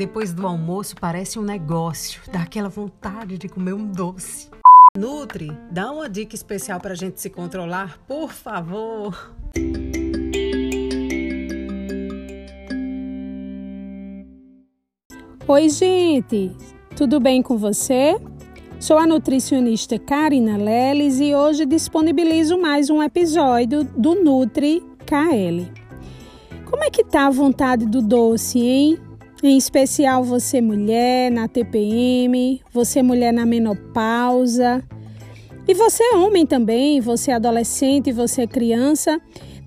depois do almoço parece um negócio, dá aquela vontade de comer um doce. Nutri, dá uma dica especial para a gente se controlar, por favor. Oi, gente, tudo bem com você? Sou a nutricionista Karina Leles e hoje disponibilizo mais um episódio do Nutri KL. Como é que tá a vontade do doce, hein? Em especial você mulher na TPM, você mulher na menopausa. E você homem também, você adolescente, você criança,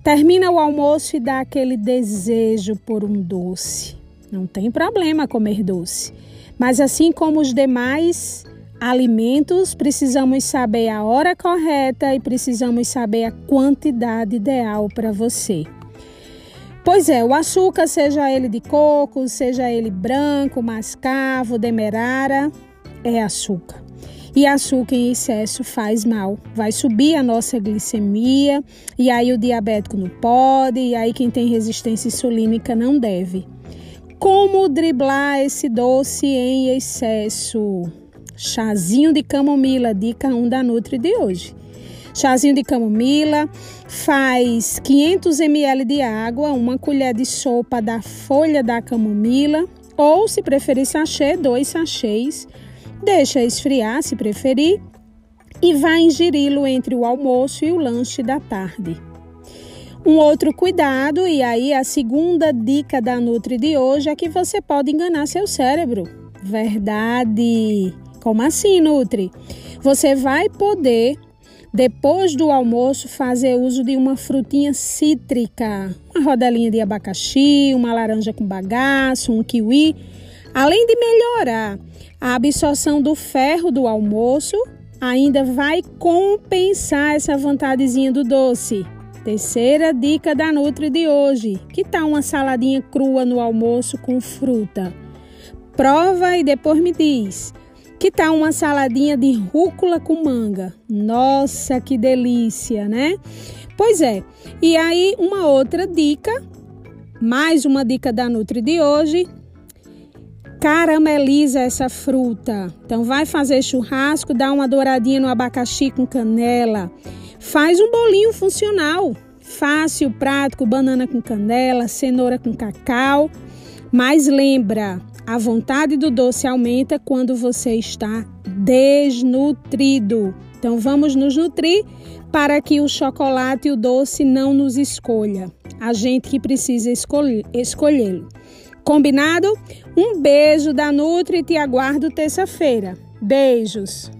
termina o almoço e dá aquele desejo por um doce. Não tem problema comer doce. Mas assim como os demais alimentos, precisamos saber a hora correta e precisamos saber a quantidade ideal para você. Pois é, o açúcar, seja ele de coco, seja ele branco, mascavo, demerara, é açúcar. E açúcar em excesso faz mal. Vai subir a nossa glicemia, e aí o diabético não pode, e aí quem tem resistência insulínica não deve. Como driblar esse doce em excesso? Chazinho de camomila, dica 1 da Nutri de hoje. Chazinho de camomila, faz 500 ml de água, uma colher de sopa da folha da camomila, ou se preferir sachê, dois sachês. Deixa esfriar, se preferir, e vai ingeri-lo entre o almoço e o lanche da tarde. Um outro cuidado, e aí a segunda dica da Nutri de hoje é que você pode enganar seu cérebro. Verdade! Como assim, Nutri? Você vai poder depois do almoço, fazer uso de uma frutinha cítrica, uma rodelinha de abacaxi, uma laranja com bagaço, um kiwi, além de melhorar a absorção do ferro do almoço, ainda vai compensar essa vantadezinha do doce. Terceira dica da Nutri de hoje: que tal uma saladinha crua no almoço com fruta? Prova e depois me diz. Que tal uma saladinha de rúcula com manga? Nossa, que delícia, né? Pois é. E aí, uma outra dica, mais uma dica da Nutri de hoje. Carameliza essa fruta. Então, vai fazer churrasco, dá uma douradinha no abacaxi com canela. Faz um bolinho funcional. Fácil, prático, banana com canela, cenoura com cacau. Mas lembra, a vontade do doce aumenta quando você está desnutrido. Então vamos nos nutrir para que o chocolate e o doce não nos escolha. A gente que precisa escolhê-lo. Combinado? Um beijo da Nutri e te aguardo terça-feira. Beijos!